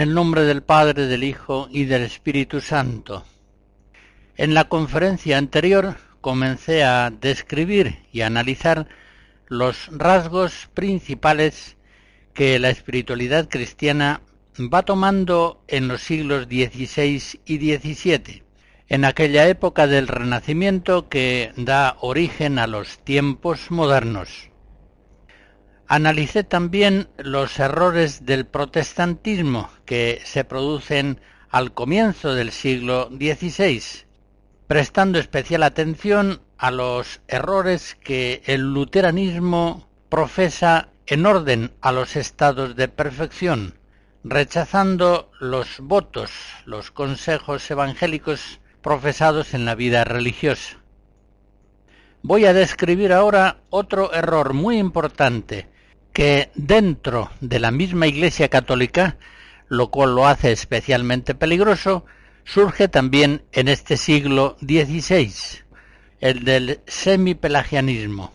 El nombre del Padre, del Hijo y del Espíritu Santo. En la conferencia anterior comencé a describir y analizar los rasgos principales que la espiritualidad cristiana va tomando en los siglos XVI y XVII, en aquella época del Renacimiento que da origen a los tiempos modernos. Analicé también los errores del protestantismo que se producen al comienzo del siglo XVI, prestando especial atención a los errores que el luteranismo profesa en orden a los estados de perfección, rechazando los votos, los consejos evangélicos profesados en la vida religiosa. Voy a describir ahora otro error muy importante que dentro de la misma Iglesia Católica, lo cual lo hace especialmente peligroso, surge también en este siglo XVI, el del semipelagianismo.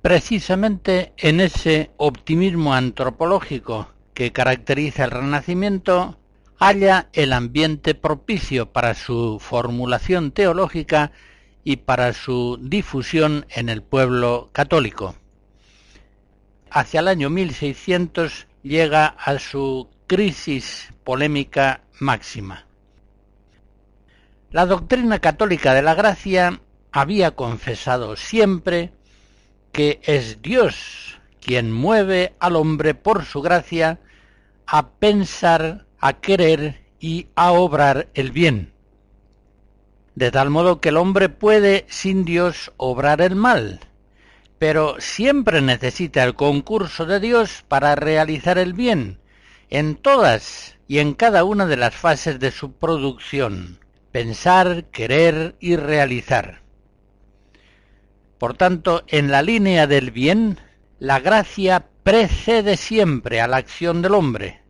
Precisamente en ese optimismo antropológico que caracteriza el Renacimiento, halla el ambiente propicio para su formulación teológica y para su difusión en el pueblo católico hacia el año 1600 llega a su crisis polémica máxima. La doctrina católica de la gracia había confesado siempre que es Dios quien mueve al hombre por su gracia a pensar, a querer y a obrar el bien. De tal modo que el hombre puede sin Dios obrar el mal, pero siempre necesita el concurso de Dios para realizar el bien, en todas y en cada una de las fases de su producción, pensar, querer y realizar. Por tanto, en la línea del bien, la gracia precede siempre a la acción del hombre.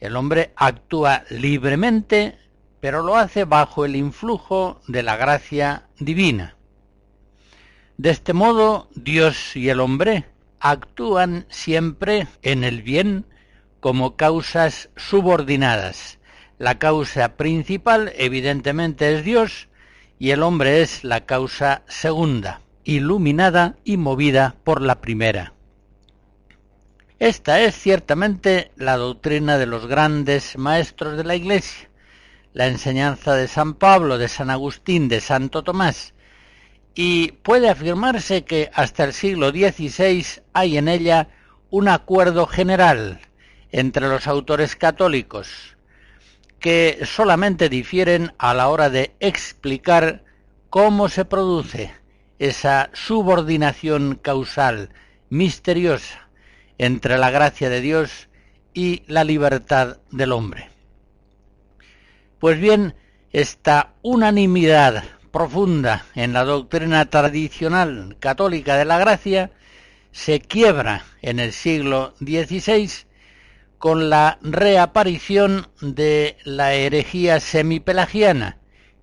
El hombre actúa libremente, pero lo hace bajo el influjo de la gracia divina. De este modo, Dios y el hombre actúan siempre en el bien como causas subordinadas. La causa principal, evidentemente, es Dios y el hombre es la causa segunda, iluminada y movida por la primera. Esta es ciertamente la doctrina de los grandes maestros de la Iglesia, la enseñanza de San Pablo, de San Agustín, de Santo Tomás, y puede afirmarse que hasta el siglo XVI hay en ella un acuerdo general entre los autores católicos, que solamente difieren a la hora de explicar cómo se produce esa subordinación causal misteriosa entre la gracia de Dios y la libertad del hombre. Pues bien, esta unanimidad profunda en la doctrina tradicional católica de la gracia se quiebra en el siglo XVI con la reaparición de la herejía semipelagiana,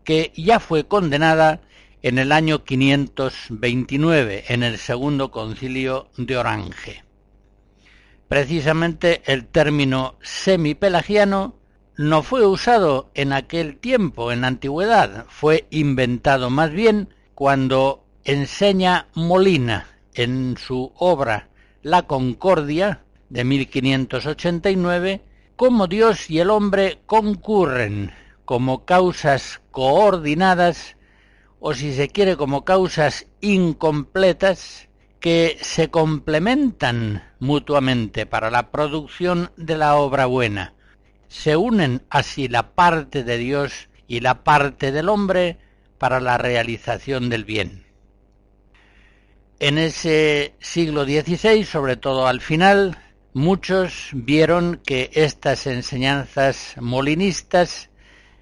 que ya fue condenada en el año 529 en el segundo concilio de Orange. Precisamente el término semipelagiano no fue usado en aquel tiempo, en la antigüedad, fue inventado más bien cuando enseña Molina en su obra La Concordia de 1589, cómo Dios y el hombre concurren como causas coordinadas o si se quiere como causas incompletas que se complementan mutuamente para la producción de la obra buena. Se unen así la parte de Dios y la parte del hombre para la realización del bien. En ese siglo XVI, sobre todo al final, muchos vieron que estas enseñanzas molinistas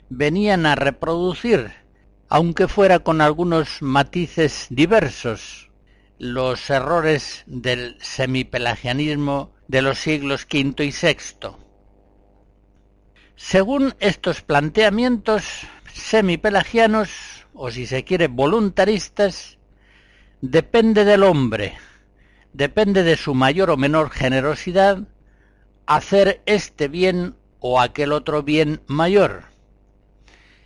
venían a reproducir, aunque fuera con algunos matices diversos, los errores del semipelagianismo de los siglos V y VI. Según estos planteamientos semipelagianos, o si se quiere voluntaristas, depende del hombre, depende de su mayor o menor generosidad, hacer este bien o aquel otro bien mayor.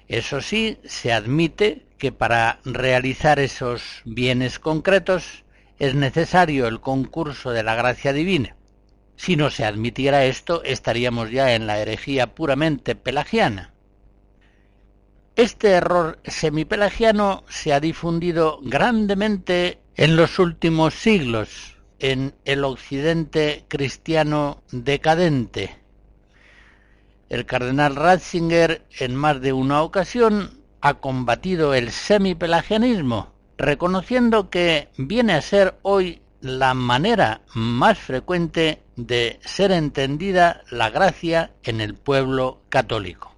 Eso sí, se admite que para realizar esos bienes concretos es necesario el concurso de la gracia divina. Si no se admitiera esto, estaríamos ya en la herejía puramente pelagiana. Este error semipelagiano se ha difundido grandemente en los últimos siglos en el occidente cristiano decadente. El cardenal Ratzinger en más de una ocasión ha combatido el semipelagianismo, reconociendo que viene a ser hoy la manera más frecuente de ser entendida la gracia en el pueblo católico.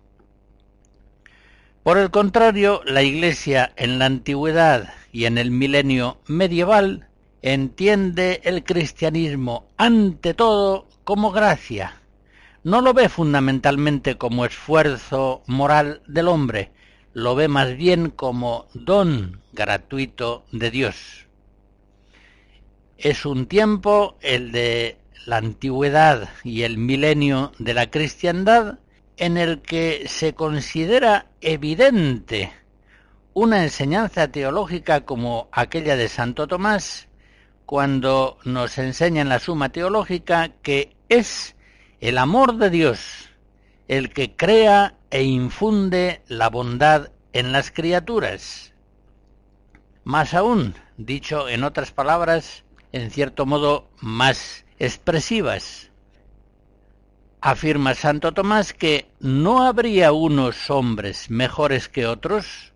Por el contrario, la Iglesia en la antigüedad y en el milenio medieval entiende el cristianismo ante todo como gracia. No lo ve fundamentalmente como esfuerzo moral del hombre, lo ve más bien como don gratuito de Dios. Es un tiempo, el de la antigüedad y el milenio de la cristiandad, en el que se considera evidente una enseñanza teológica como aquella de Santo Tomás, cuando nos enseña en la Suma Teológica que es el amor de Dios el que crea e infunde la bondad en las criaturas. Más aún, dicho en otras palabras, en cierto modo más expresivas, afirma Santo Tomás que no habría unos hombres mejores que otros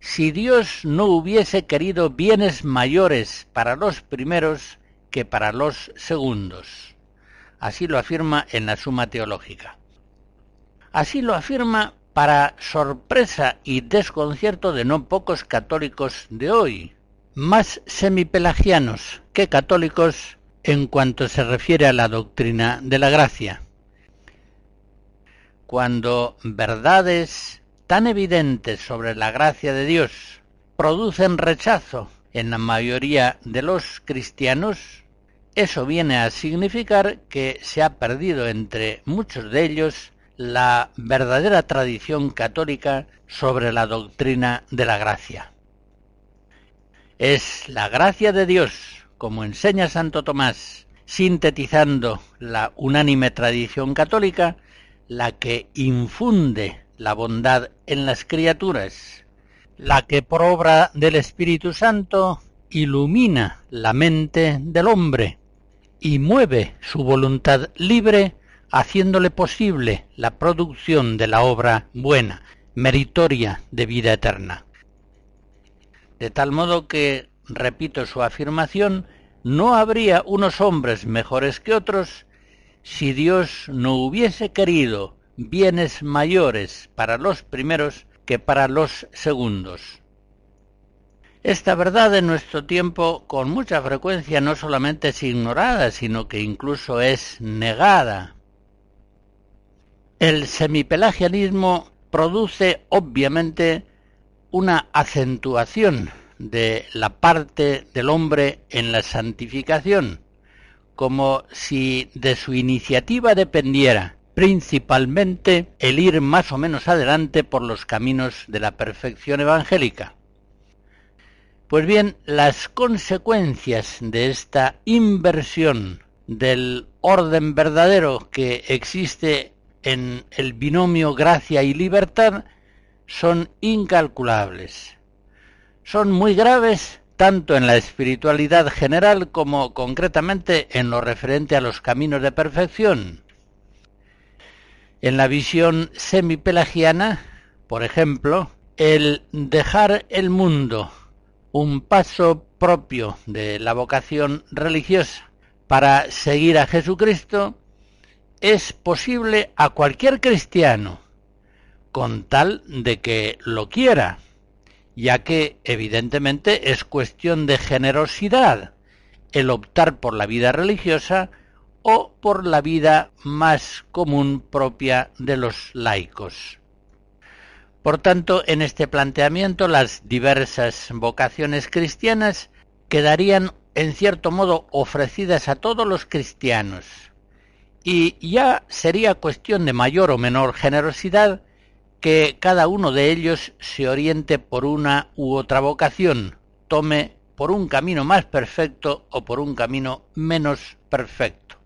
si Dios no hubiese querido bienes mayores para los primeros que para los segundos. Así lo afirma en la Suma Teológica. Así lo afirma para sorpresa y desconcierto de no pocos católicos de hoy, más semipelagianos que católicos en cuanto se refiere a la doctrina de la gracia cuando verdades tan evidentes sobre la gracia de Dios producen rechazo en la mayoría de los cristianos, eso viene a significar que se ha perdido entre muchos de ellos la verdadera tradición católica sobre la doctrina de la gracia. Es la gracia de Dios, como enseña Santo Tomás, sintetizando la unánime tradición católica, la que infunde la bondad en las criaturas, la que por obra del Espíritu Santo ilumina la mente del hombre y mueve su voluntad libre haciéndole posible la producción de la obra buena, meritoria de vida eterna. De tal modo que, repito su afirmación, no habría unos hombres mejores que otros si Dios no hubiese querido bienes mayores para los primeros que para los segundos. Esta verdad en nuestro tiempo con mucha frecuencia no solamente es ignorada, sino que incluso es negada. El semipelagianismo produce obviamente una acentuación de la parte del hombre en la santificación, como si de su iniciativa dependiera principalmente el ir más o menos adelante por los caminos de la perfección evangélica. Pues bien, las consecuencias de esta inversión del orden verdadero que existe en el binomio gracia y libertad son incalculables. Son muy graves tanto en la espiritualidad general como concretamente en lo referente a los caminos de perfección. En la visión semipelagiana, por ejemplo, el dejar el mundo un paso propio de la vocación religiosa para seguir a Jesucristo es posible a cualquier cristiano, con tal de que lo quiera, ya que evidentemente es cuestión de generosidad el optar por la vida religiosa o por la vida más común propia de los laicos. Por tanto, en este planteamiento las diversas vocaciones cristianas quedarían en cierto modo ofrecidas a todos los cristianos y ya sería cuestión de mayor o menor generosidad que cada uno de ellos se oriente por una u otra vocación, tome por un camino más perfecto o por un camino menos perfecto.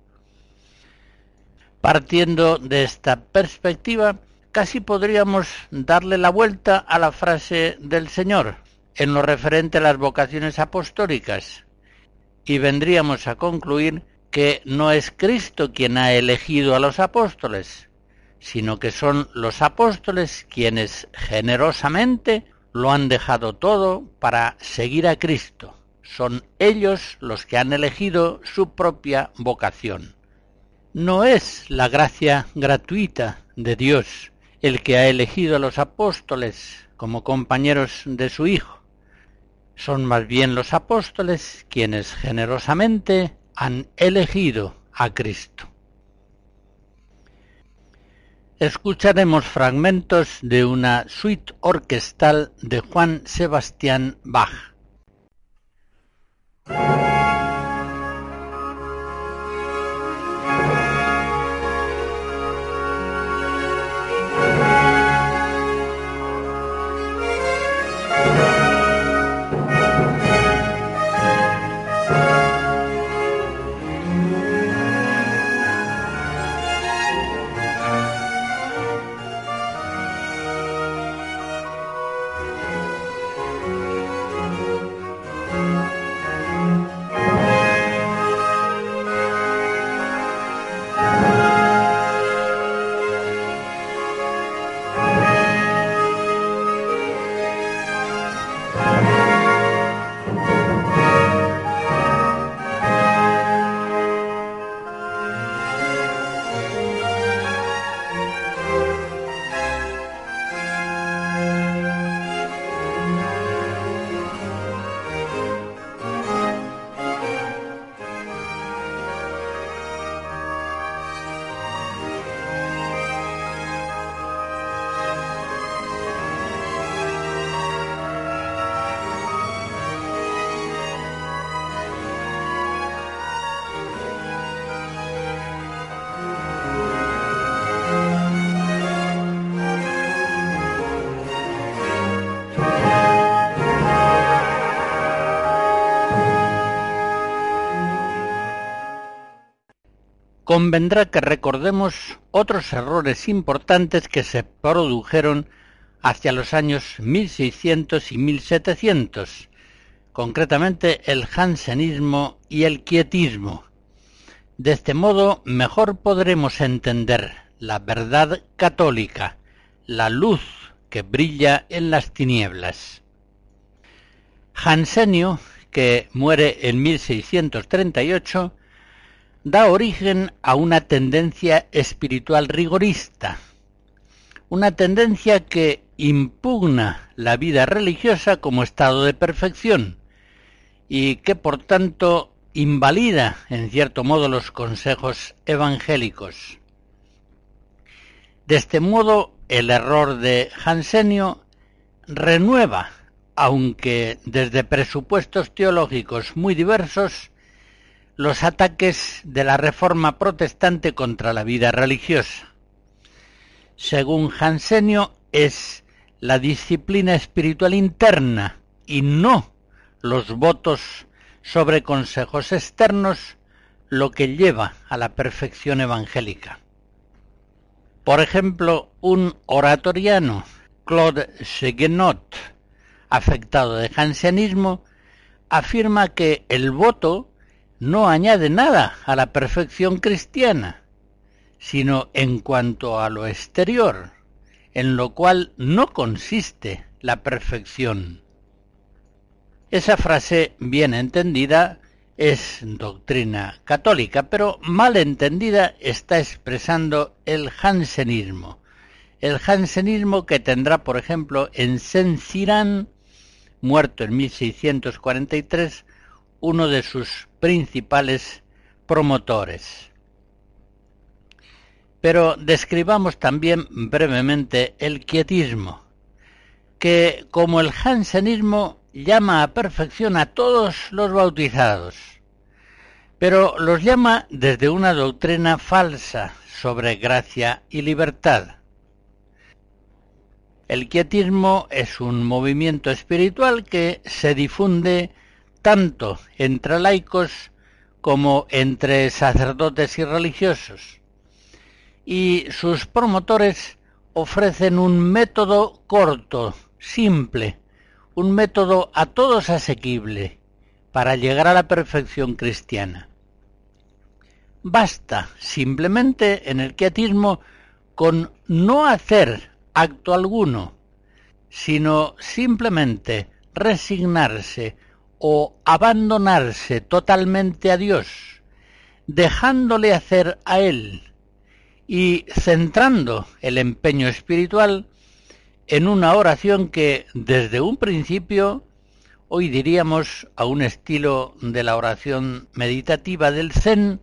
Partiendo de esta perspectiva, casi podríamos darle la vuelta a la frase del Señor en lo referente a las vocaciones apostólicas y vendríamos a concluir que no es Cristo quien ha elegido a los apóstoles, sino que son los apóstoles quienes generosamente lo han dejado todo para seguir a Cristo. Son ellos los que han elegido su propia vocación. No es la gracia gratuita de Dios el que ha elegido a los apóstoles como compañeros de su Hijo. Son más bien los apóstoles quienes generosamente han elegido a Cristo. Escucharemos fragmentos de una suite orquestal de Juan Sebastián Bach. Convendrá que recordemos otros errores importantes que se produjeron hacia los años 1600 y 1700, concretamente el jansenismo y el quietismo. De este modo mejor podremos entender la verdad católica, la luz que brilla en las tinieblas. Jansenio, que muere en 1638, da origen a una tendencia espiritual rigorista, una tendencia que impugna la vida religiosa como estado de perfección y que por tanto invalida en cierto modo los consejos evangélicos. De este modo, el error de Jansenio renueva, aunque desde presupuestos teológicos muy diversos, los ataques de la reforma protestante contra la vida religiosa. Según Jansenio, es la disciplina espiritual interna y no los votos sobre consejos externos lo que lleva a la perfección evangélica. Por ejemplo, un oratoriano, Claude Seguenot, afectado de jansenismo, afirma que el voto no añade nada a la perfección cristiana, sino en cuanto a lo exterior, en lo cual no consiste la perfección. Esa frase bien entendida es doctrina católica, pero mal entendida está expresando el jansenismo. El jansenismo que tendrá, por ejemplo, en Sensirán, muerto en 1643, uno de sus principales promotores. Pero describamos también brevemente el quietismo, que como el jansenismo llama a perfección a todos los bautizados, pero los llama desde una doctrina falsa sobre gracia y libertad. El quietismo es un movimiento espiritual que se difunde tanto entre laicos como entre sacerdotes y religiosos, y sus promotores ofrecen un método corto, simple, un método a todos asequible para llegar a la perfección cristiana. Basta simplemente en el quietismo con no hacer acto alguno, sino simplemente resignarse o abandonarse totalmente a Dios, dejándole hacer a Él y centrando el empeño espiritual en una oración que desde un principio, hoy diríamos a un estilo de la oración meditativa del Zen,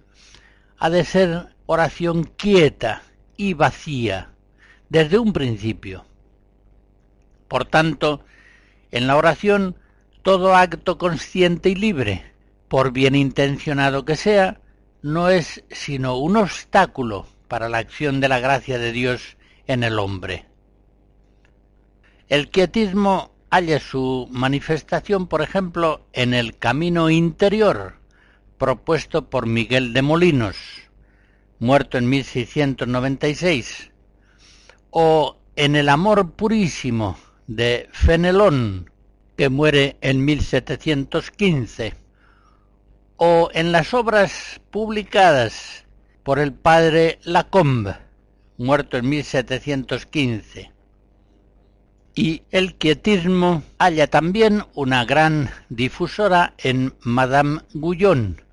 ha de ser oración quieta y vacía, desde un principio. Por tanto, en la oración, todo acto consciente y libre, por bien intencionado que sea, no es sino un obstáculo para la acción de la gracia de Dios en el hombre. El quietismo halla su manifestación, por ejemplo, en el camino interior propuesto por Miguel de Molinos, muerto en 1696, o en el amor purísimo de Fenelón, que muere en 1715, o en las obras publicadas por el padre Lacombe, muerto en 1715 y el quietismo halla también una gran difusora en Madame Guyon,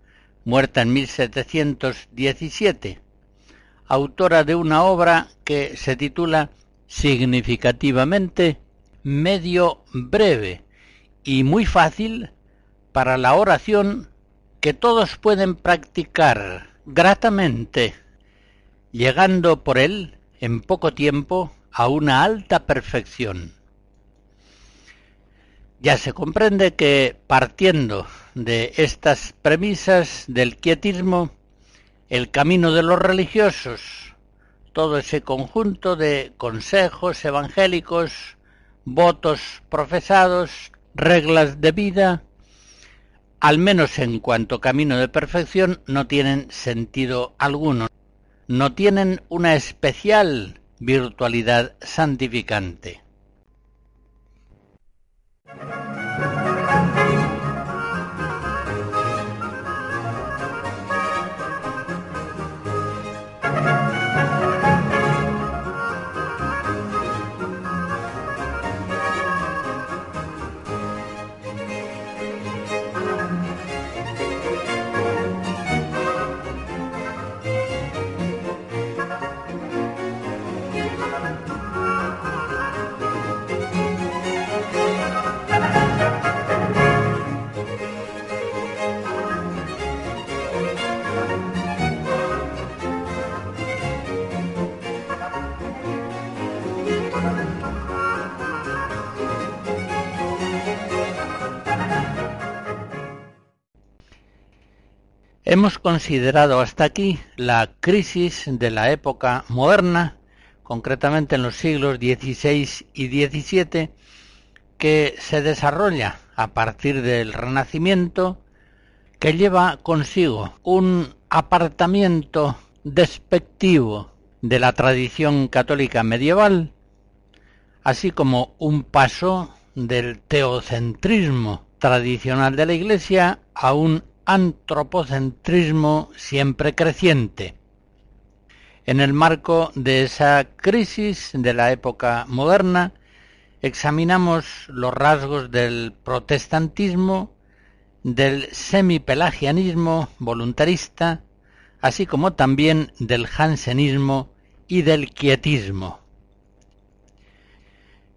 muerta en 1717, autora de una obra que se titula significativamente medio breve y muy fácil para la oración que todos pueden practicar gratamente, llegando por él en poco tiempo a una alta perfección. Ya se comprende que partiendo de estas premisas del quietismo, el camino de los religiosos, todo ese conjunto de consejos evangélicos, votos profesados, reglas de vida, al menos en cuanto camino de perfección, no tienen sentido alguno, no tienen una especial virtualidad santificante. Hemos considerado hasta aquí la crisis de la época moderna, concretamente en los siglos XVI y XVII, que se desarrolla a partir del Renacimiento que lleva consigo un apartamiento despectivo de la tradición católica medieval, así como un paso del teocentrismo tradicional de la Iglesia a un antropocentrismo siempre creciente. En el marco de esa crisis de la época moderna, examinamos los rasgos del protestantismo, del semipelagianismo voluntarista, así como también del jansenismo y del quietismo.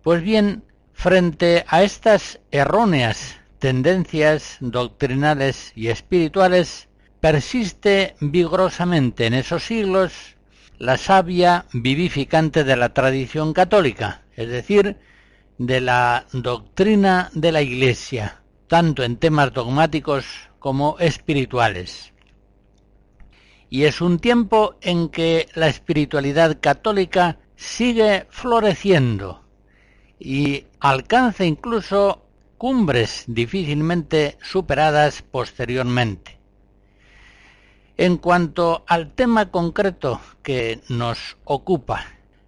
Pues bien, frente a estas erróneas tendencias doctrinales y espirituales, persiste vigorosamente en esos siglos la savia vivificante de la tradición católica, es decir, de la doctrina de la Iglesia, tanto en temas dogmáticos como espirituales. Y es un tiempo en que la espiritualidad católica sigue floreciendo y alcanza incluso cumbres difícilmente superadas posteriormente. En cuanto al tema concreto que nos ocupa,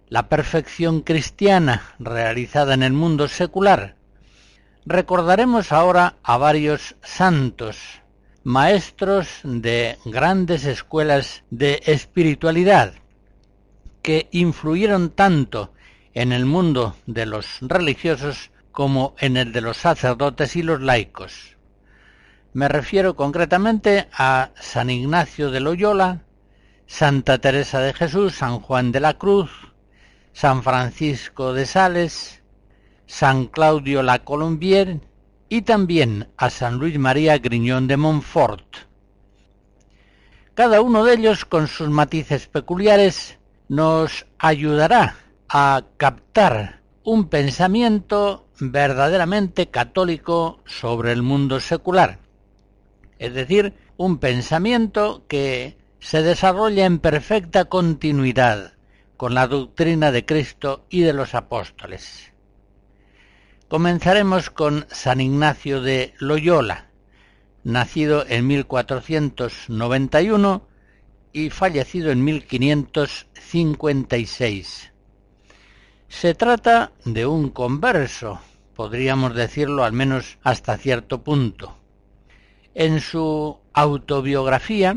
la perfección cristiana realizada en el mundo secular, recordaremos ahora a varios santos, maestros de grandes escuelas de espiritualidad, que influyeron tanto en el mundo de los religiosos como en el de los sacerdotes y los laicos. Me refiero concretamente a San Ignacio de Loyola, Santa Teresa de Jesús, San Juan de la Cruz, San Francisco de Sales, San Claudio la Colombier y también a San Luis María Griñón de Montfort. Cada uno de ellos, con sus matices peculiares, nos ayudará a captar un pensamiento verdaderamente católico sobre el mundo secular, es decir, un pensamiento que se desarrolla en perfecta continuidad con la doctrina de Cristo y de los apóstoles. Comenzaremos con San Ignacio de Loyola, nacido en 1491 y fallecido en 1556. Se trata de un converso, podríamos decirlo al menos hasta cierto punto. En su autobiografía,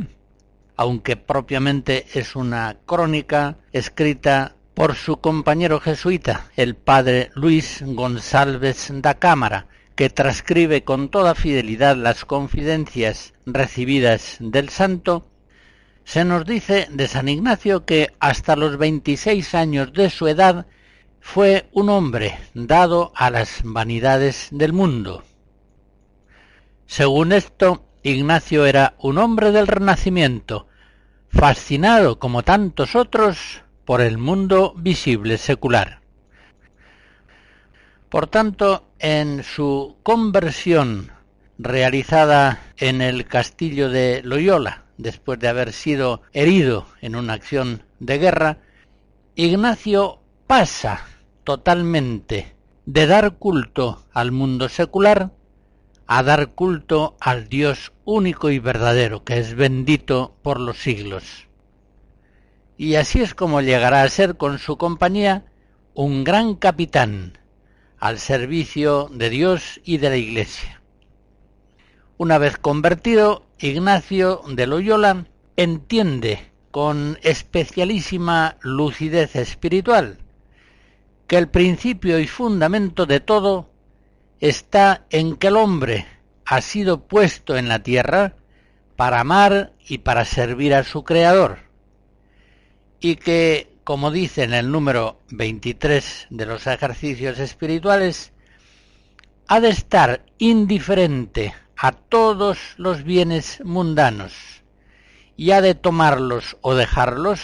aunque propiamente es una crónica escrita por su compañero jesuita, el padre Luis González da Cámara, que transcribe con toda fidelidad las confidencias recibidas del santo, se nos dice de San Ignacio que hasta los 26 años de su edad fue un hombre dado a las vanidades del mundo. Según esto, Ignacio era un hombre del Renacimiento, fascinado como tantos otros por el mundo visible secular. Por tanto, en su conversión realizada en el castillo de Loyola, después de haber sido herido en una acción de guerra, Ignacio pasa totalmente de dar culto al mundo secular a dar culto al Dios único y verdadero, que es bendito por los siglos. Y así es como llegará a ser con su compañía un gran capitán al servicio de Dios y de la Iglesia. Una vez convertido, Ignacio de Loyola entiende con especialísima lucidez espiritual que el principio y fundamento de todo está en que el hombre ha sido puesto en la tierra para amar y para servir a su Creador, y que, como dice en el número 23 de los ejercicios espirituales, ha de estar indiferente a todos los bienes mundanos y ha de tomarlos o dejarlos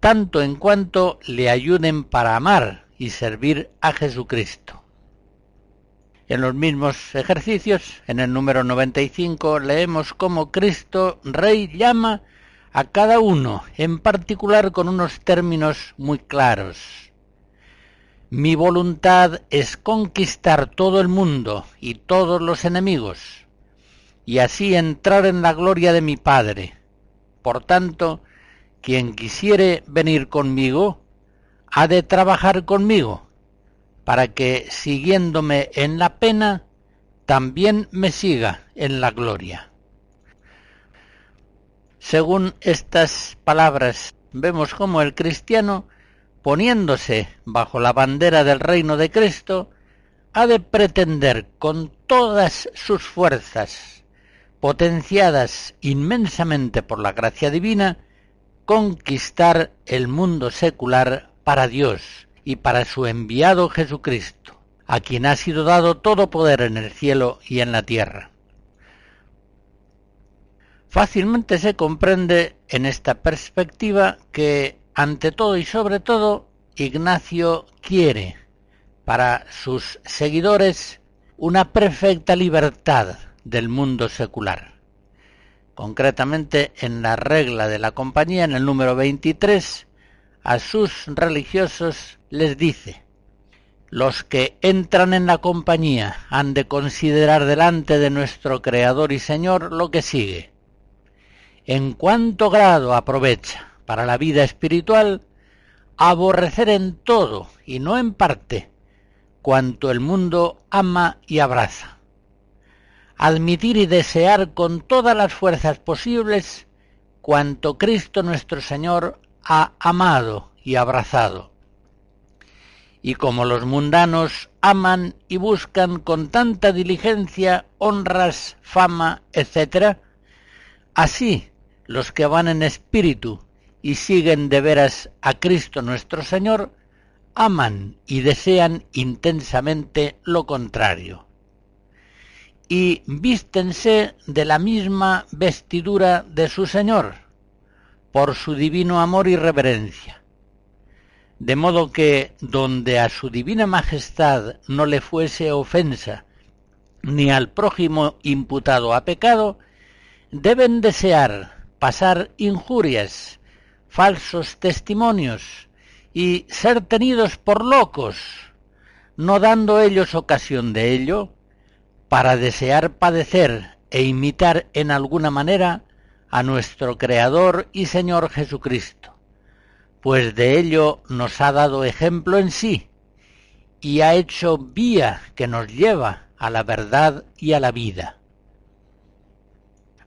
tanto en cuanto le ayuden para amar y servir a Jesucristo. En los mismos ejercicios, en el número 95, leemos cómo Cristo Rey llama a cada uno, en particular con unos términos muy claros. Mi voluntad es conquistar todo el mundo y todos los enemigos, y así entrar en la gloria de mi Padre. Por tanto, quien quisiere venir conmigo, ha de trabajar conmigo, para que, siguiéndome en la pena, también me siga en la gloria. Según estas palabras, vemos cómo el cristiano, poniéndose bajo la bandera del reino de Cristo, ha de pretender con todas sus fuerzas, potenciadas inmensamente por la gracia divina, conquistar el mundo secular para Dios y para su enviado Jesucristo, a quien ha sido dado todo poder en el cielo y en la tierra. Fácilmente se comprende en esta perspectiva que, ante todo y sobre todo, Ignacio quiere para sus seguidores una perfecta libertad del mundo secular. Concretamente en la regla de la compañía, en el número 23, a sus religiosos les dice, los que entran en la compañía han de considerar delante de nuestro Creador y Señor lo que sigue en cuánto grado aprovecha para la vida espiritual aborrecer en todo y no en parte cuanto el mundo ama y abraza. Admitir y desear con todas las fuerzas posibles cuanto Cristo nuestro Señor ha amado y abrazado. Y como los mundanos aman y buscan con tanta diligencia honras, fama, etc., así los que van en espíritu y siguen de veras a Cristo nuestro Señor, aman y desean intensamente lo contrario. Y vístense de la misma vestidura de su Señor, por su divino amor y reverencia. De modo que donde a su divina majestad no le fuese ofensa, ni al prójimo imputado a pecado, deben desear pasar injurias, falsos testimonios y ser tenidos por locos, no dando ellos ocasión de ello, para desear padecer e imitar en alguna manera a nuestro Creador y Señor Jesucristo, pues de ello nos ha dado ejemplo en sí y ha hecho vía que nos lleva a la verdad y a la vida.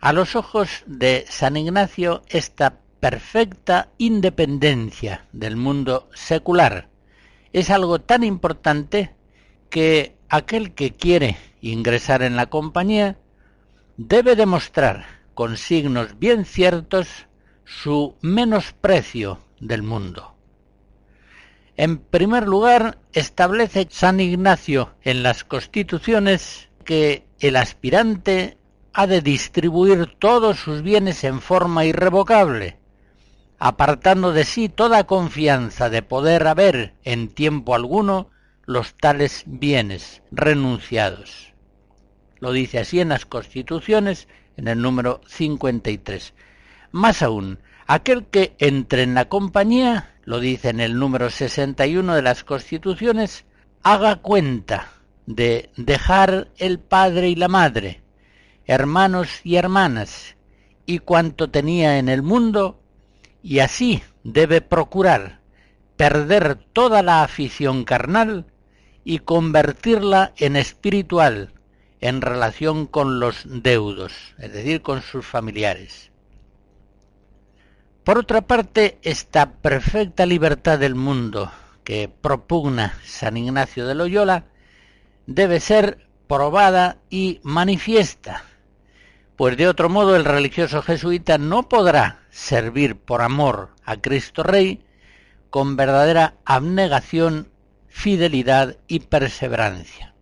A los ojos de San Ignacio, esta perfecta independencia del mundo secular es algo tan importante que aquel que quiere ingresar en la compañía debe demostrar con signos bien ciertos su menosprecio del mundo. En primer lugar, establece San Ignacio en las constituciones que el aspirante ha de distribuir todos sus bienes en forma irrevocable, apartando de sí toda confianza de poder haber en tiempo alguno los tales bienes renunciados. Lo dice así en las Constituciones, en el número 53. Más aún, aquel que entre en la compañía, lo dice en el número 61 de las Constituciones, haga cuenta de dejar el padre y la madre, hermanos y hermanas, y cuanto tenía en el mundo, y así debe procurar perder toda la afición carnal y convertirla en espiritual en relación con los deudos, es decir, con sus familiares. Por otra parte, esta perfecta libertad del mundo que propugna San Ignacio de Loyola debe ser probada y manifiesta pues de otro modo el religioso jesuita no podrá servir por amor a Cristo Rey con verdadera abnegación, fidelidad y perseverancia.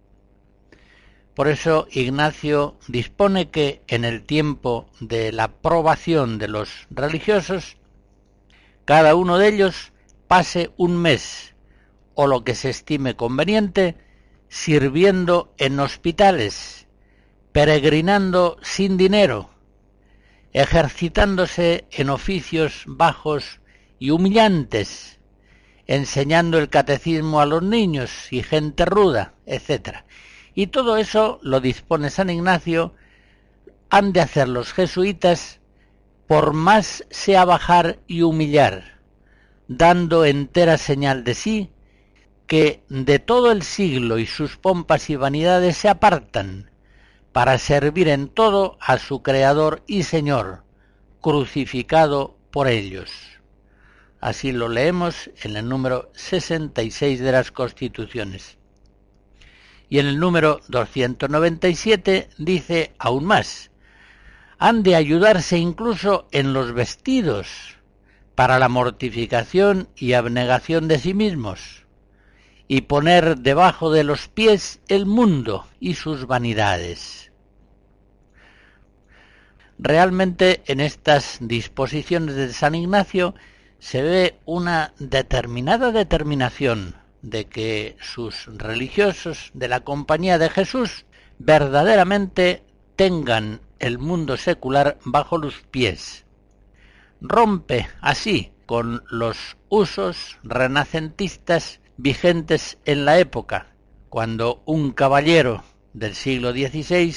Por eso Ignacio dispone que en el tiempo de la probación de los religiosos, cada uno de ellos pase un mes o lo que se estime conveniente sirviendo en hospitales peregrinando sin dinero, ejercitándose en oficios bajos y humillantes, enseñando el catecismo a los niños y gente ruda, etc. Y todo eso lo dispone San Ignacio, han de hacer los jesuitas por más sea bajar y humillar, dando entera señal de sí, que de todo el siglo y sus pompas y vanidades se apartan, para servir en todo a su Creador y Señor, crucificado por ellos. Así lo leemos en el número 66 de las Constituciones. Y en el número 297 dice aún más, han de ayudarse incluso en los vestidos para la mortificación y abnegación de sí mismos, y poner debajo de los pies el mundo y sus vanidades. Realmente en estas disposiciones de San Ignacio se ve una determinada determinación de que sus religiosos de la compañía de Jesús verdaderamente tengan el mundo secular bajo los pies. Rompe así con los usos renacentistas vigentes en la época, cuando un caballero del siglo XVI,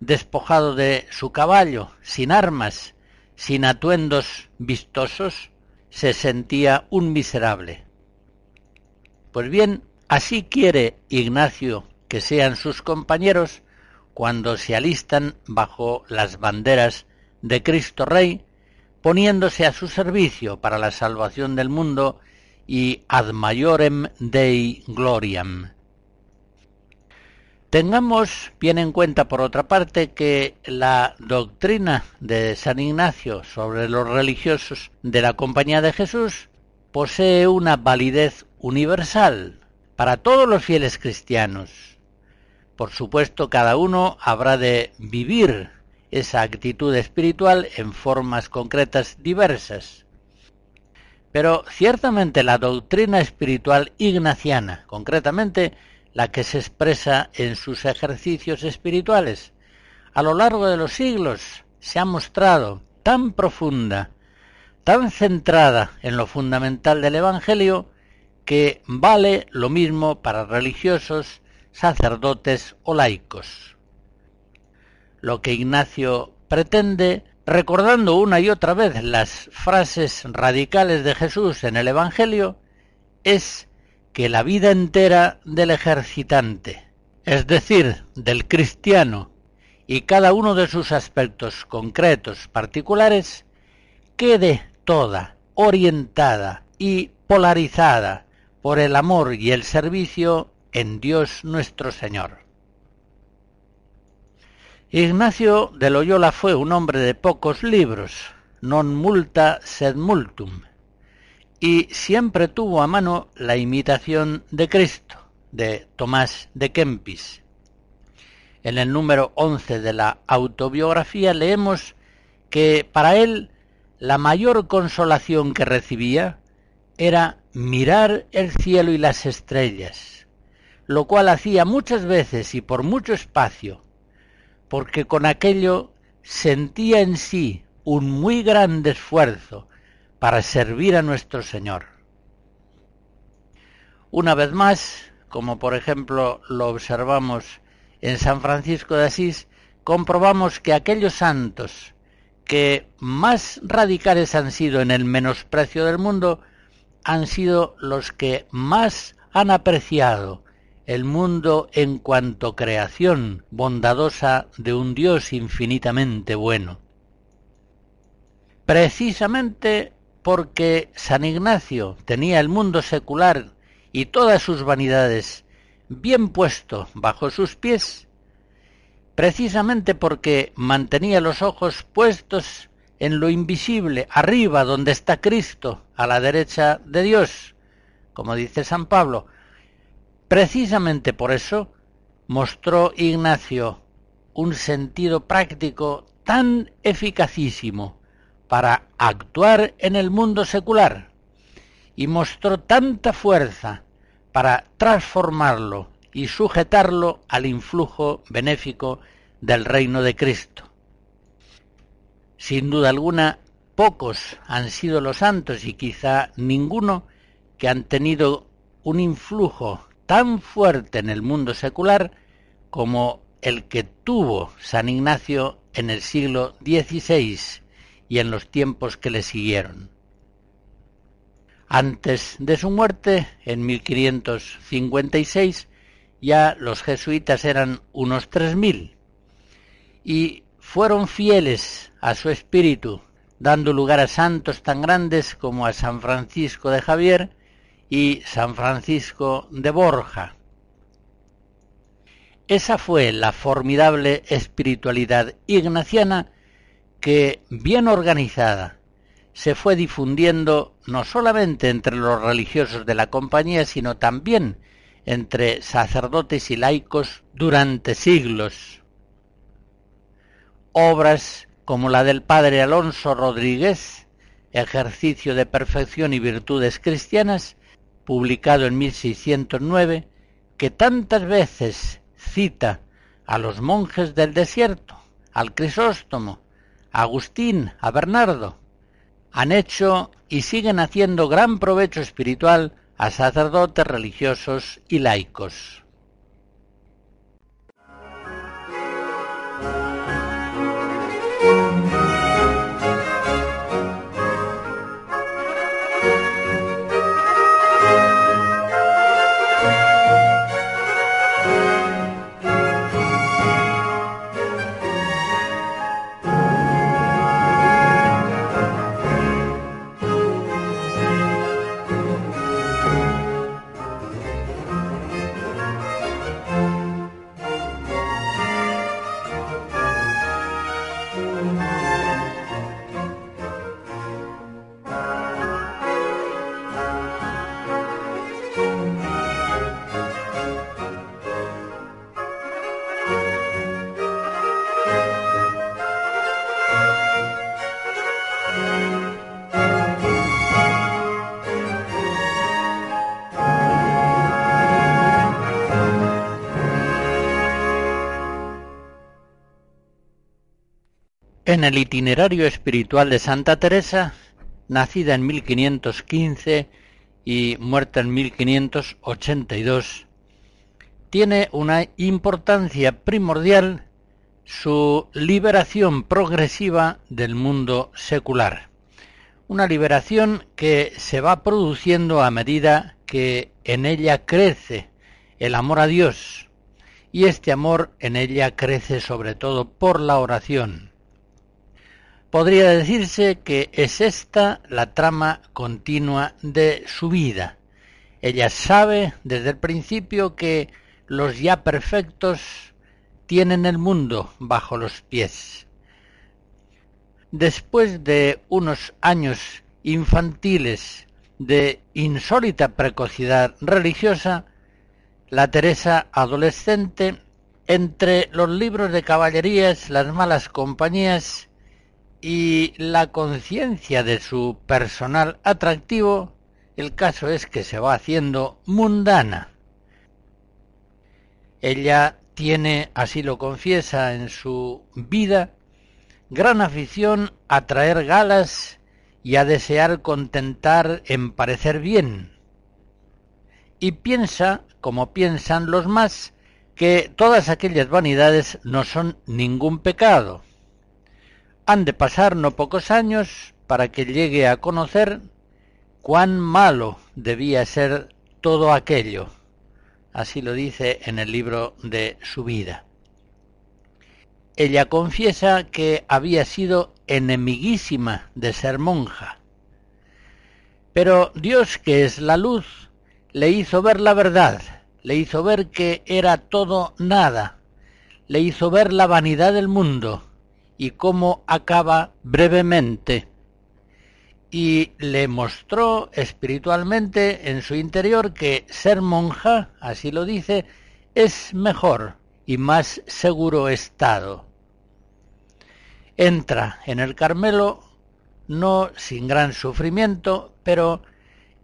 despojado de su caballo, sin armas, sin atuendos vistosos, se sentía un miserable. Pues bien, así quiere Ignacio que sean sus compañeros cuando se alistan bajo las banderas de Cristo Rey, poniéndose a su servicio para la salvación del mundo y ad maiorem Dei gloriam. Tengamos bien en cuenta, por otra parte, que la doctrina de San Ignacio sobre los religiosos de la Compañía de Jesús posee una validez universal para todos los fieles cristianos por supuesto, cada uno habrá de vivir esa actitud espiritual en formas concretas diversas. Pero ciertamente la doctrina espiritual ignaciana, concretamente la que se expresa en sus ejercicios espirituales, a lo largo de los siglos se ha mostrado tan profunda, tan centrada en lo fundamental del Evangelio, que vale lo mismo para religiosos, sacerdotes o laicos. Lo que Ignacio pretende, recordando una y otra vez las frases radicales de Jesús en el Evangelio, es que la vida entera del ejercitante, es decir, del cristiano, y cada uno de sus aspectos concretos particulares, quede toda orientada y polarizada por el amor y el servicio en Dios nuestro Señor. Ignacio de Loyola fue un hombre de pocos libros, non multa sed multum, y siempre tuvo a mano la imitación de Cristo, de Tomás de Kempis. En el número 11 de la autobiografía leemos que para él la mayor consolación que recibía era mirar el cielo y las estrellas, lo cual hacía muchas veces y por mucho espacio, porque con aquello sentía en sí un muy grande esfuerzo para servir a nuestro Señor. Una vez más, como por ejemplo lo observamos en San Francisco de Asís, comprobamos que aquellos santos que más radicales han sido en el menosprecio del mundo han sido los que más han apreciado el mundo en cuanto creación bondadosa de un Dios infinitamente bueno. Precisamente porque San Ignacio tenía el mundo secular y todas sus vanidades bien puesto bajo sus pies, precisamente porque mantenía los ojos puestos en lo invisible, arriba donde está Cristo, a la derecha de Dios, como dice San Pablo, Precisamente por eso mostró Ignacio un sentido práctico tan eficacísimo para actuar en el mundo secular y mostró tanta fuerza para transformarlo y sujetarlo al influjo benéfico del reino de Cristo. Sin duda alguna, pocos han sido los santos y quizá ninguno que han tenido un influjo tan fuerte en el mundo secular como el que tuvo San Ignacio en el siglo XVI y en los tiempos que le siguieron. Antes de su muerte, en 1556, ya los jesuitas eran unos tres mil y fueron fieles a su espíritu, dando lugar a santos tan grandes como a San Francisco de Javier y San Francisco de Borja. Esa fue la formidable espiritualidad ignaciana que, bien organizada, se fue difundiendo no solamente entre los religiosos de la compañía, sino también entre sacerdotes y laicos durante siglos. Obras como la del padre Alonso Rodríguez, Ejercicio de Perfección y Virtudes Cristianas, publicado en 1609, que tantas veces cita a los monjes del desierto, al Crisóstomo, a Agustín, a Bernardo, han hecho y siguen haciendo gran provecho espiritual a sacerdotes religiosos y laicos. En el itinerario espiritual de Santa Teresa, nacida en 1515 y muerta en 1582, tiene una importancia primordial su liberación progresiva del mundo secular. Una liberación que se va produciendo a medida que en ella crece el amor a Dios, y este amor en ella crece sobre todo por la oración podría decirse que es esta la trama continua de su vida. Ella sabe desde el principio que los ya perfectos tienen el mundo bajo los pies. Después de unos años infantiles de insólita precocidad religiosa, la Teresa adolescente, entre los libros de caballerías, las malas compañías y la conciencia de su personal atractivo, el caso es que se va haciendo mundana. Ella tiene, así lo confiesa en su vida, gran afición a traer galas y a desear contentar en parecer bien. Y piensa, como piensan los más, que todas aquellas vanidades no son ningún pecado, han de pasar no pocos años para que llegue a conocer cuán malo debía ser todo aquello. Así lo dice en el libro de su vida. Ella confiesa que había sido enemiguísima de ser monja. Pero Dios, que es la luz, le hizo ver la verdad, le hizo ver que era todo nada, le hizo ver la vanidad del mundo, y cómo acaba brevemente. Y le mostró espiritualmente en su interior que ser monja, así lo dice, es mejor y más seguro estado. Entra en el Carmelo, no sin gran sufrimiento, pero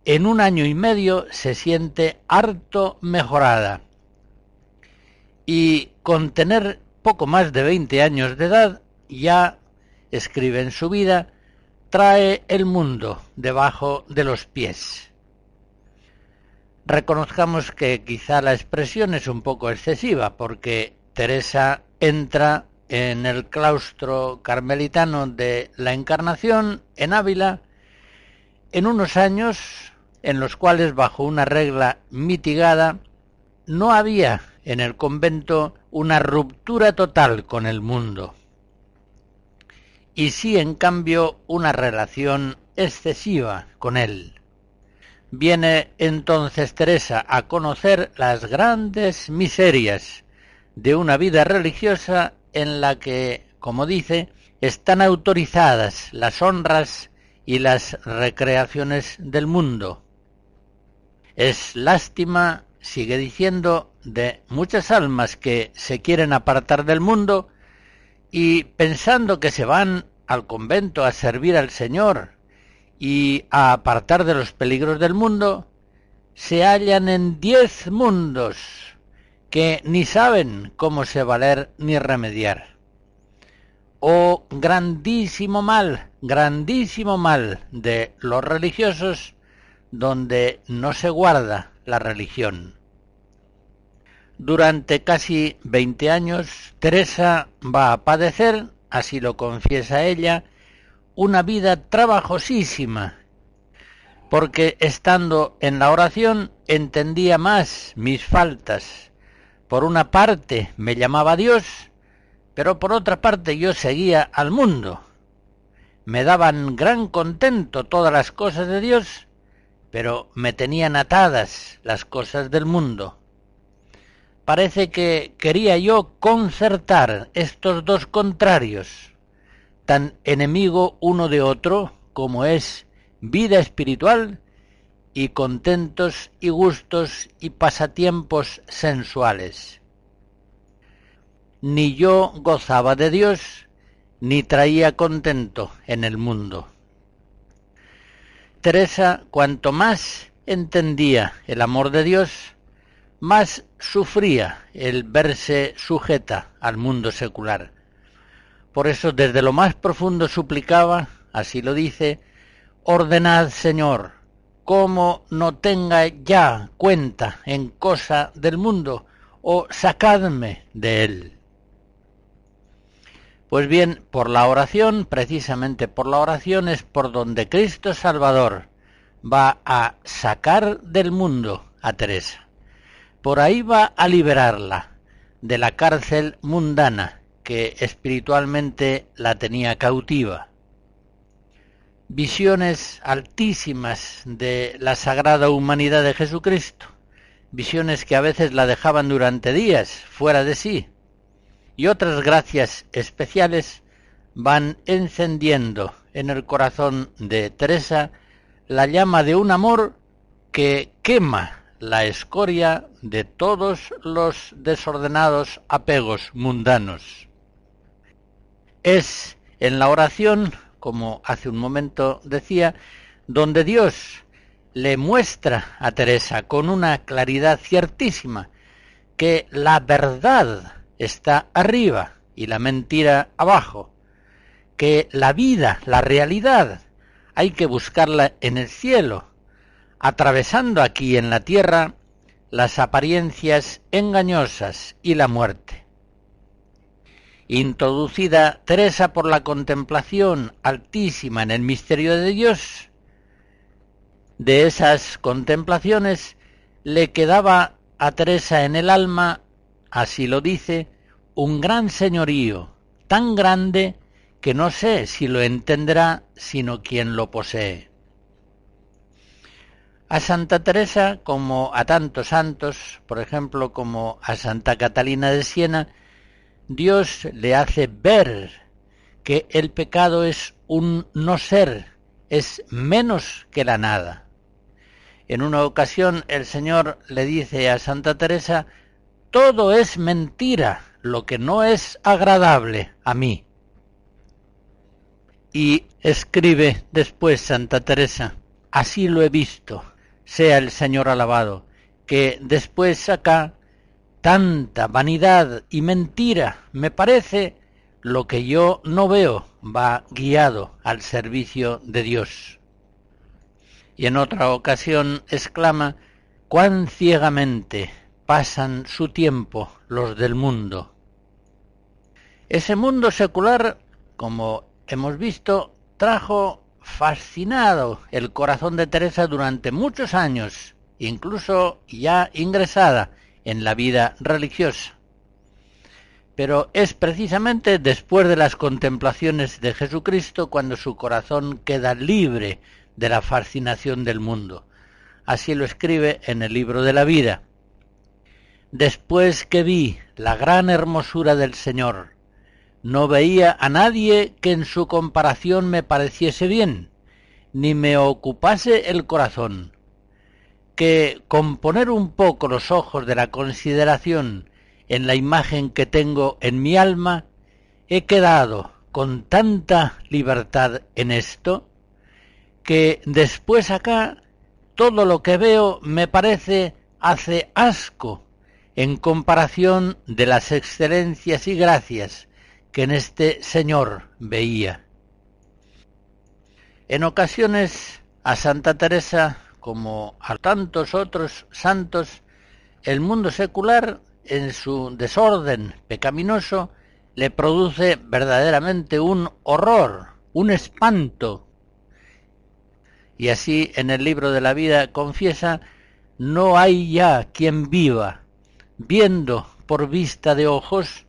en un año y medio se siente harto mejorada. Y con tener poco más de 20 años de edad, ya, escribe en su vida, trae el mundo debajo de los pies. reconozcamos que quizá la expresión es un poco excesiva, porque Teresa entra en el claustro carmelitano de la Encarnación en Ávila en unos años en los cuales bajo una regla mitigada no había en el convento una ruptura total con el mundo y sí en cambio una relación excesiva con él. Viene entonces Teresa a conocer las grandes miserias de una vida religiosa en la que, como dice, están autorizadas las honras y las recreaciones del mundo. Es lástima, sigue diciendo, de muchas almas que se quieren apartar del mundo y pensando que se van al convento a servir al Señor y a apartar de los peligros del mundo, se hallan en diez mundos que ni saben cómo se valer ni remediar. Oh grandísimo mal, grandísimo mal de los religiosos donde no se guarda la religión. Durante casi veinte años, Teresa va a padecer, así lo confiesa ella, una vida trabajosísima, porque estando en la oración entendía más mis faltas. Por una parte me llamaba Dios, pero por otra parte yo seguía al mundo. Me daban gran contento todas las cosas de Dios, pero me tenían atadas las cosas del mundo. Parece que quería yo concertar estos dos contrarios, tan enemigo uno de otro como es vida espiritual y contentos y gustos y pasatiempos sensuales. Ni yo gozaba de Dios, ni traía contento en el mundo. Teresa, cuanto más entendía el amor de Dios, más sufría el verse sujeta al mundo secular por eso desde lo más profundo suplicaba, así lo dice, ordenad, Señor, como no tenga ya cuenta en cosa del mundo, o sacadme de él. Pues bien, por la oración, precisamente por la oración es por donde Cristo Salvador va a sacar del mundo a Teresa. Por ahí va a liberarla de la cárcel mundana que espiritualmente la tenía cautiva. Visiones altísimas de la sagrada humanidad de Jesucristo, visiones que a veces la dejaban durante días fuera de sí, y otras gracias especiales van encendiendo en el corazón de Teresa la llama de un amor que quema la escoria de todos los desordenados apegos mundanos. Es en la oración, como hace un momento decía, donde Dios le muestra a Teresa con una claridad ciertísima que la verdad está arriba y la mentira abajo, que la vida, la realidad, hay que buscarla en el cielo, atravesando aquí en la tierra las apariencias engañosas y la muerte introducida Teresa por la contemplación altísima en el misterio de Dios, de esas contemplaciones le quedaba a Teresa en el alma, así lo dice, un gran señorío, tan grande que no sé si lo entenderá sino quien lo posee. A Santa Teresa, como a tantos santos, por ejemplo, como a Santa Catalina de Siena, Dios le hace ver que el pecado es un no ser, es menos que la nada. En una ocasión el Señor le dice a Santa Teresa, todo es mentira, lo que no es agradable a mí. Y escribe después Santa Teresa, así lo he visto, sea el Señor alabado, que después acá tanta vanidad y mentira, me parece, lo que yo no veo va guiado al servicio de Dios. Y en otra ocasión exclama, cuán ciegamente pasan su tiempo los del mundo. Ese mundo secular, como hemos visto, trajo fascinado el corazón de Teresa durante muchos años, incluso ya ingresada en la vida religiosa. Pero es precisamente después de las contemplaciones de Jesucristo cuando su corazón queda libre de la fascinación del mundo. Así lo escribe en el libro de la vida. Después que vi la gran hermosura del Señor, no veía a nadie que en su comparación me pareciese bien, ni me ocupase el corazón, que con poner un poco los ojos de la consideración en la imagen que tengo en mi alma, he quedado con tanta libertad en esto, que después acá todo lo que veo me parece hace asco en comparación de las excelencias y gracias que en este Señor veía. En ocasiones a Santa Teresa, como a tantos otros santos, el mundo secular, en su desorden pecaminoso, le produce verdaderamente un horror, un espanto. Y así en el libro de la vida confiesa, no hay ya quien viva, viendo por vista de ojos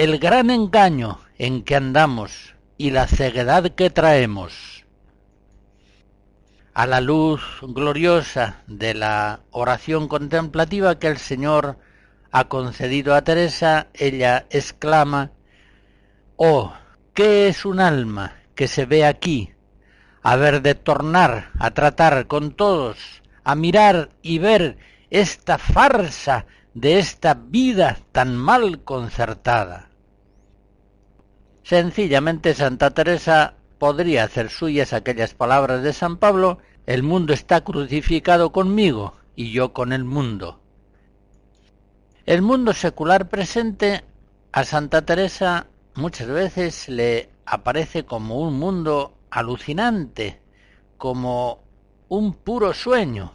el gran engaño en que andamos y la ceguedad que traemos. A la luz gloriosa de la oración contemplativa que el Señor ha concedido a Teresa, ella exclama, Oh, ¿qué es un alma que se ve aquí? Haber de tornar a tratar con todos, a mirar y ver esta farsa de esta vida tan mal concertada. Sencillamente Santa Teresa podría hacer suyas aquellas palabras de San Pablo, el mundo está crucificado conmigo y yo con el mundo. El mundo secular presente a Santa Teresa muchas veces le aparece como un mundo alucinante, como un puro sueño.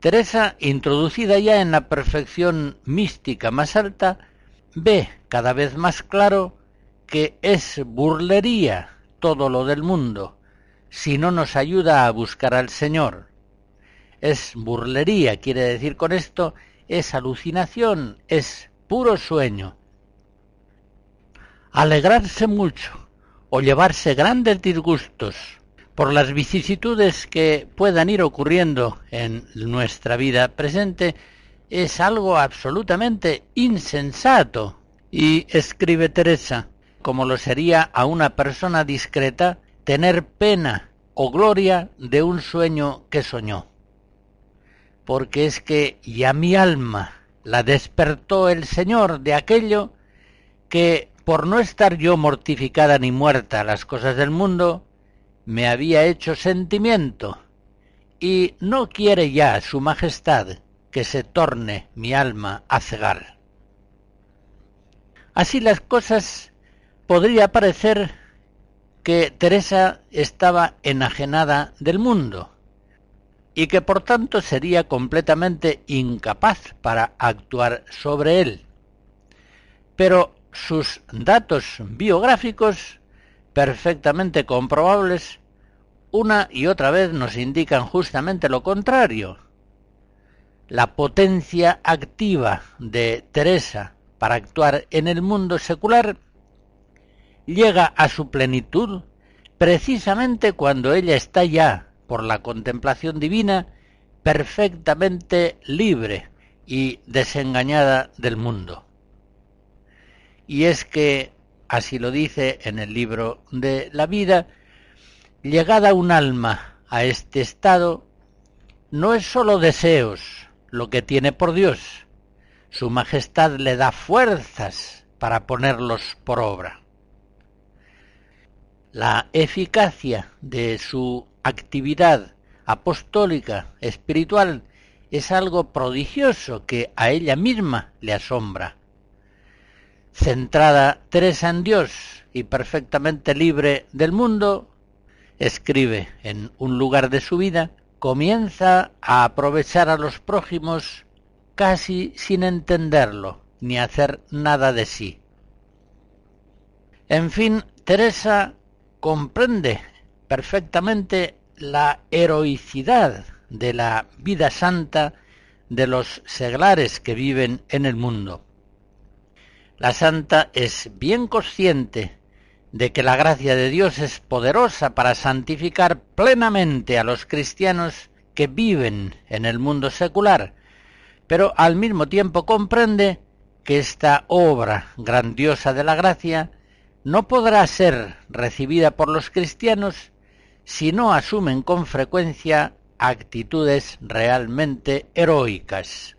Teresa, introducida ya en la perfección mística más alta, ve cada vez más claro que es burlería todo lo del mundo si no nos ayuda a buscar al Señor. Es burlería, quiere decir con esto, es alucinación, es puro sueño. Alegrarse mucho o llevarse grandes disgustos por las vicisitudes que puedan ir ocurriendo en nuestra vida presente es algo absolutamente insensato. Y escribe Teresa, como lo sería a una persona discreta tener pena o gloria de un sueño que soñó. Porque es que ya mi alma la despertó el Señor de aquello que, por no estar yo mortificada ni muerta a las cosas del mundo, me había hecho sentimiento, y no quiere ya su majestad que se torne mi alma a cegar. Así las cosas podría parecer que Teresa estaba enajenada del mundo y que por tanto sería completamente incapaz para actuar sobre él. Pero sus datos biográficos, perfectamente comprobables, una y otra vez nos indican justamente lo contrario. La potencia activa de Teresa para actuar en el mundo secular llega a su plenitud precisamente cuando ella está ya, por la contemplación divina, perfectamente libre y desengañada del mundo. Y es que, así lo dice en el libro de la vida, llegada un alma a este estado, no es sólo deseos lo que tiene por Dios, su majestad le da fuerzas para ponerlos por obra la eficacia de su actividad apostólica, espiritual, es algo prodigioso que a ella misma le asombra. Centrada Teresa en Dios y perfectamente libre del mundo, escribe en un lugar de su vida, comienza a aprovechar a los prójimos casi sin entenderlo ni hacer nada de sí. En fin, Teresa comprende perfectamente la heroicidad de la vida santa de los seglares que viven en el mundo. La santa es bien consciente de que la gracia de Dios es poderosa para santificar plenamente a los cristianos que viven en el mundo secular, pero al mismo tiempo comprende que esta obra grandiosa de la gracia no podrá ser recibida por los cristianos si no asumen con frecuencia actitudes realmente heroicas.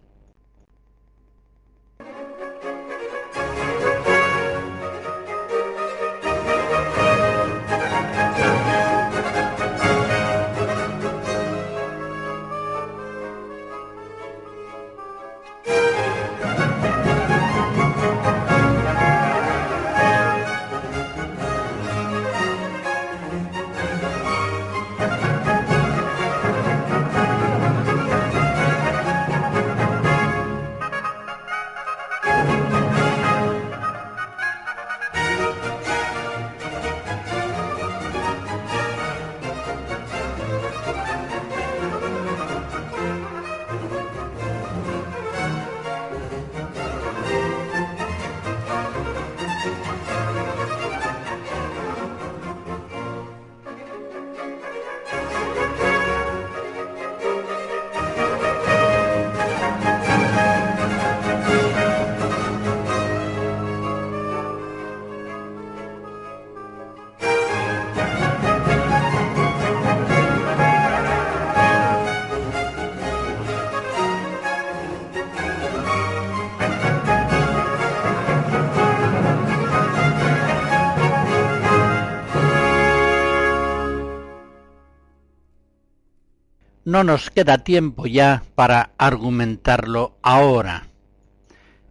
No nos queda tiempo ya para argumentarlo ahora.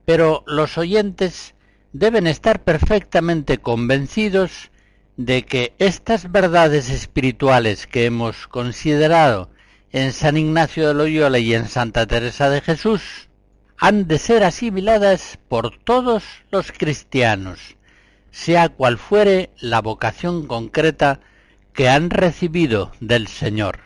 Pero los oyentes deben estar perfectamente convencidos de que estas verdades espirituales que hemos considerado en San Ignacio de Loyola y en Santa Teresa de Jesús han de ser asimiladas por todos los cristianos, sea cual fuere la vocación concreta que han recibido del Señor.